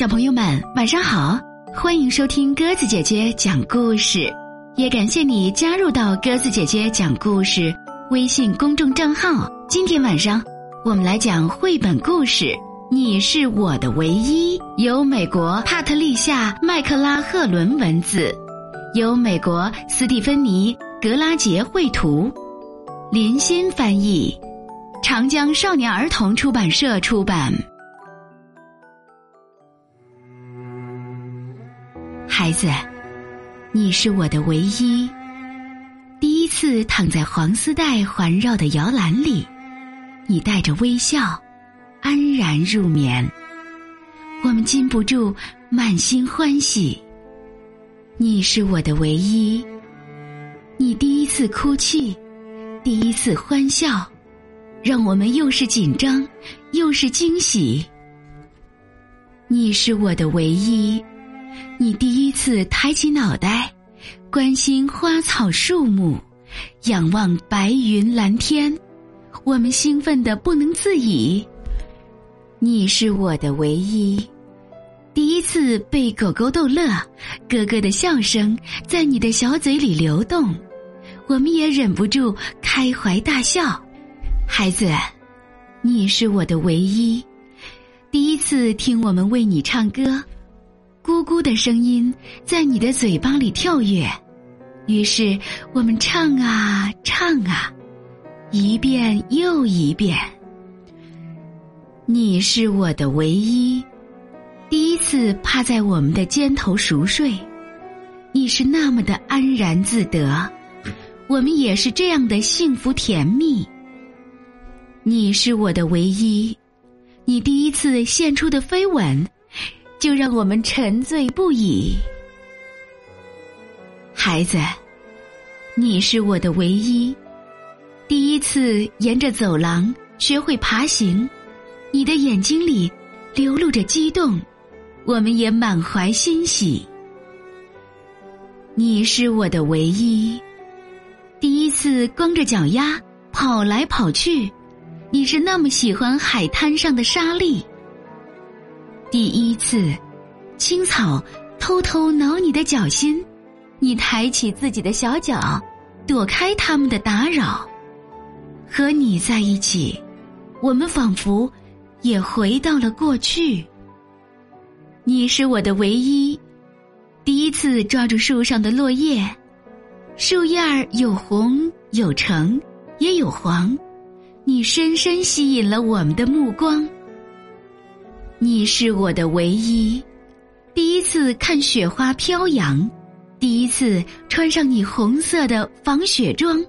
小朋友们，晚上好！欢迎收听鸽子姐姐讲故事，也感谢你加入到鸽子姐姐讲故事微信公众账号。今天晚上我们来讲绘本故事《你是我的唯一》，由美国帕特丽夏·麦克拉赫伦文字，由美国斯蒂芬妮·格拉杰绘图，林欣翻译，长江少年儿童出版社出版。孩子，你是我的唯一。第一次躺在黄丝带环绕的摇篮里，你带着微笑，安然入眠。我们禁不住满心欢喜。你是我的唯一。你第一次哭泣，第一次欢笑，让我们又是紧张，又是惊喜。你是我的唯一。你第一次抬起脑袋，关心花草树木，仰望白云蓝天，我们兴奋的不能自已。你是我的唯一，第一次被狗狗逗乐，咯咯的笑声在你的小嘴里流动，我们也忍不住开怀大笑。孩子，你是我的唯一，第一次听我们为你唱歌。咕咕的声音在你的嘴巴里跳跃，于是我们唱啊唱啊，一遍又一遍。你是我的唯一，第一次趴在我们的肩头熟睡，你是那么的安然自得，我们也是这样的幸福甜蜜。你是我的唯一，你第一次献出的飞吻。就让我们沉醉不已，孩子，你是我的唯一。第一次沿着走廊学会爬行，你的眼睛里流露着激动，我们也满怀欣喜。你是我的唯一。第一次光着脚丫跑来跑去，你是那么喜欢海滩上的沙粒。第一次，青草偷偷挠你的脚心，你抬起自己的小脚，躲开他们的打扰。和你在一起，我们仿佛也回到了过去。你是我的唯一。第一次抓住树上的落叶，树叶儿有红有橙也有黄，你深深吸引了我们的目光。你是我的唯一，第一次看雪花飘扬，第一次穿上你红色的防雪装，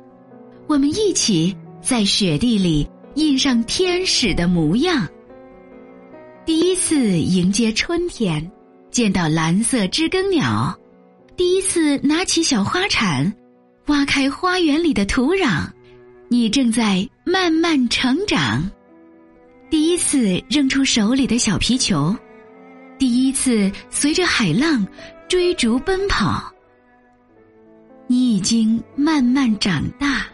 我们一起在雪地里印上天使的模样。第一次迎接春天，见到蓝色知更鸟，第一次拿起小花铲，挖开花园里的土壤，你正在慢慢成长。第一次扔出手里的小皮球，第一次随着海浪追逐奔跑。你已经慢慢长大。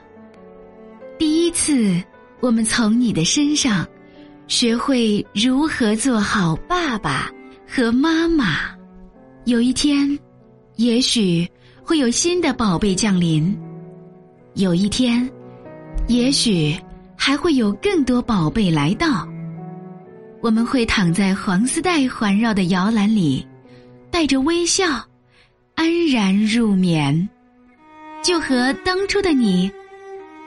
第一次，我们从你的身上学会如何做好爸爸和妈妈。有一天，也许会有新的宝贝降临；有一天，也许。还会有更多宝贝来到。我们会躺在黄丝带环绕的摇篮里，带着微笑，安然入眠，就和当初的你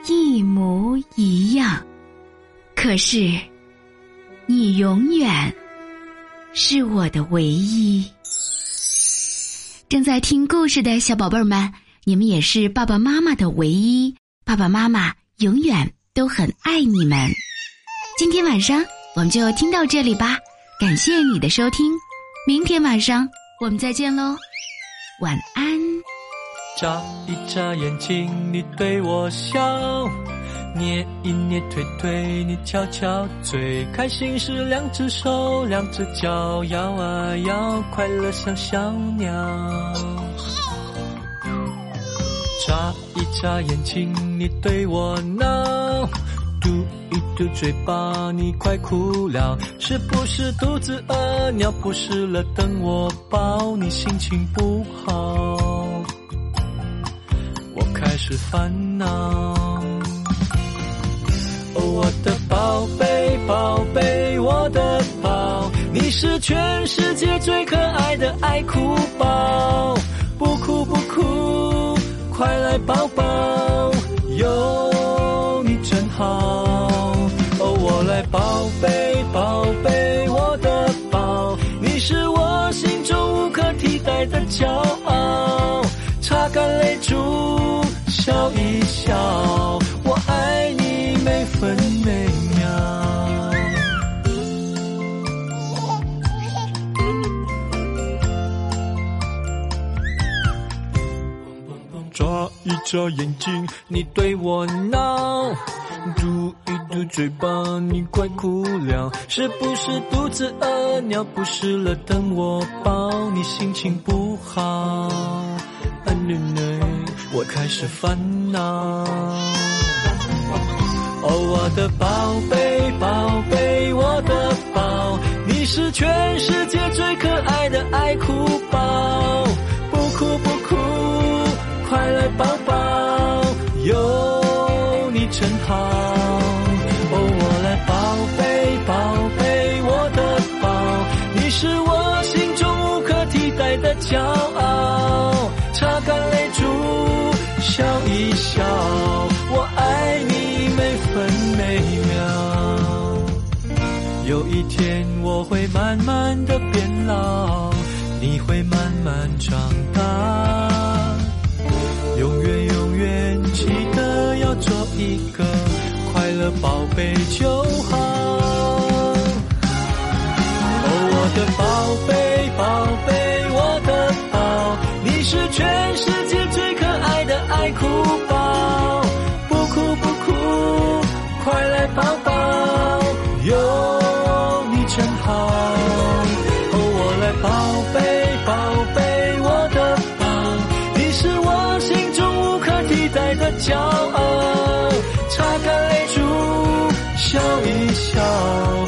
一模一样。可是，你永远是我的唯一。正在听故事的小宝贝们，你们也是爸爸妈妈的唯一。爸爸妈妈永远。都很爱你们，今天晚上我们就听到这里吧。感谢你的收听，明天晚上我们再见喽，晚安。眨一眨眼睛，你对我笑；捏一捏腿腿，你翘翘嘴。开心时两只手，两只脚摇啊摇，快乐像小鸟。眨一眨眼睛，你对我闹。嘟一嘟嘴巴，你快哭了，是不是肚子饿？尿不湿了，等我抱你，心情不好，我开始烦恼。哦，我的宝贝，宝贝，我的宝，你是全世界最可爱的爱哭宝，不哭不哭，快来抱抱，好。眨眼睛，你对我闹；嘟一嘟嘴巴，你快哭了。是不是肚子饿，尿不湿了？等我抱你，心情不好。我开始烦恼。哦，我的宝贝，宝贝，我的宝，你是全世界有一天我会慢慢的变老，你会慢慢长大，永远永远记得要做一个快乐宝贝就好。一笑。